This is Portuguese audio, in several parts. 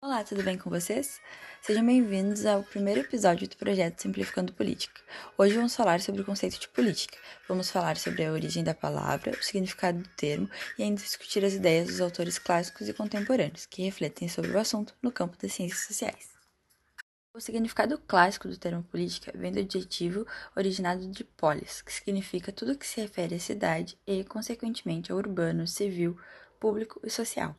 Olá, tudo bem com vocês? Sejam bem-vindos ao primeiro episódio do projeto Simplificando Política. Hoje vamos falar sobre o conceito de política. Vamos falar sobre a origem da palavra, o significado do termo e ainda discutir as ideias dos autores clássicos e contemporâneos que refletem sobre o assunto no campo das ciências sociais. O significado clássico do termo política vem do adjetivo originado de polis, que significa tudo que se refere à cidade e, consequentemente, ao urbano, civil, público e social.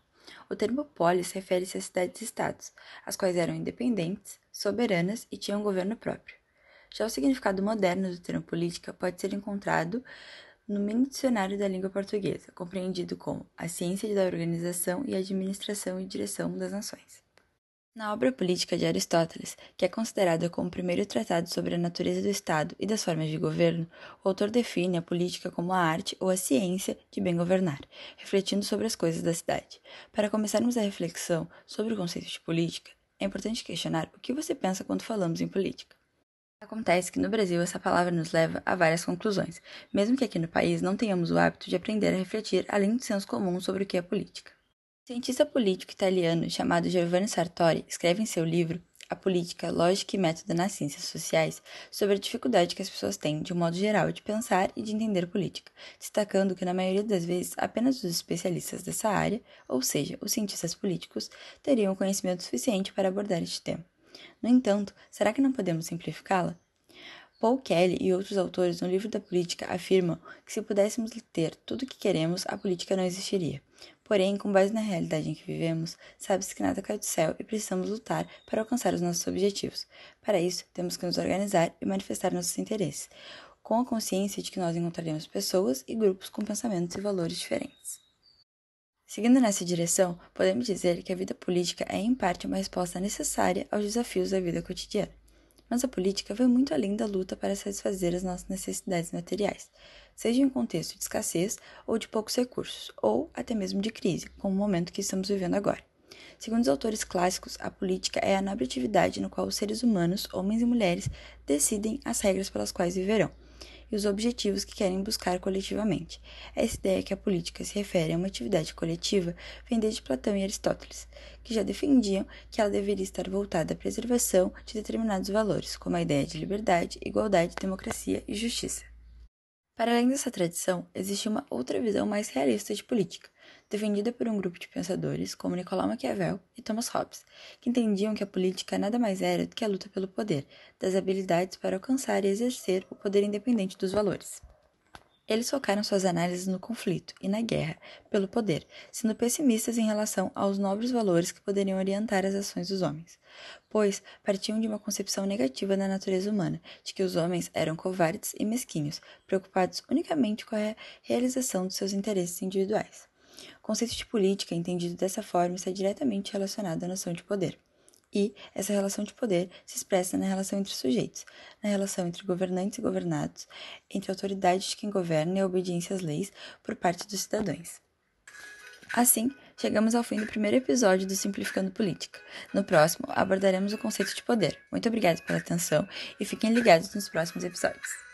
O termo polis refere-se a cidades-estados, as quais eram independentes, soberanas e tinham governo próprio. Já o significado moderno do termo política pode ser encontrado no mini dicionário da língua portuguesa, compreendido como a ciência da organização e administração e direção das nações. Na obra política de Aristóteles, que é considerada como o primeiro tratado sobre a natureza do Estado e das formas de governo, o autor define a política como a arte ou a ciência de bem governar, refletindo sobre as coisas da cidade. Para começarmos a reflexão sobre o conceito de política, é importante questionar o que você pensa quando falamos em política. Acontece que no Brasil essa palavra nos leva a várias conclusões, mesmo que aqui no país não tenhamos o hábito de aprender a refletir além do senso comum sobre o que é política. Cientista político italiano chamado Giovanni Sartori escreve em seu livro A Política, Lógica e Método nas Ciências Sociais sobre a dificuldade que as pessoas têm, de um modo geral, de pensar e de entender política, destacando que, na maioria das vezes, apenas os especialistas dessa área, ou seja, os cientistas políticos, teriam conhecimento suficiente para abordar este tema. No entanto, será que não podemos simplificá-la? Paul Kelly e outros autores no livro da política afirmam que se pudéssemos ter tudo o que queremos, a política não existiria. Porém, com base na realidade em que vivemos, sabe-se que nada cai do céu e precisamos lutar para alcançar os nossos objetivos. Para isso, temos que nos organizar e manifestar nossos interesses, com a consciência de que nós encontraremos pessoas e grupos com pensamentos e valores diferentes. Seguindo nessa direção, podemos dizer que a vida política é, em parte, uma resposta necessária aos desafios da vida cotidiana. Mas a política vai muito além da luta para satisfazer as nossas necessidades materiais, seja em um contexto de escassez ou de poucos recursos, ou até mesmo de crise, como o momento que estamos vivendo agora. Segundo os autores clássicos, a política é a nobre atividade no qual os seres humanos, homens e mulheres, decidem as regras pelas quais viverão e os objetivos que querem buscar coletivamente. Essa ideia que a política se refere a uma atividade coletiva vem desde Platão e Aristóteles, que já defendiam que ela deveria estar voltada à preservação de determinados valores, como a ideia de liberdade, igualdade, democracia e justiça. Para além dessa tradição, existe uma outra visão mais realista de política, defendida por um grupo de pensadores como Nicolau Maquiavel e Thomas Hobbes, que entendiam que a política nada mais era do que a luta pelo poder, das habilidades para alcançar e exercer o poder independente dos valores. Eles focaram suas análises no conflito e na guerra pelo poder, sendo pessimistas em relação aos nobres valores que poderiam orientar as ações dos homens, pois partiam de uma concepção negativa da natureza humana, de que os homens eram covardes e mesquinhos, preocupados unicamente com a realização de seus interesses individuais. O conceito de política, entendido dessa forma, está diretamente relacionado à noção de poder. E essa relação de poder se expressa na relação entre sujeitos, na relação entre governantes e governados, entre a autoridade de quem governa e a obediência às leis por parte dos cidadãos. Assim, chegamos ao fim do primeiro episódio do Simplificando Política. No próximo, abordaremos o conceito de poder. Muito obrigada pela atenção e fiquem ligados nos próximos episódios.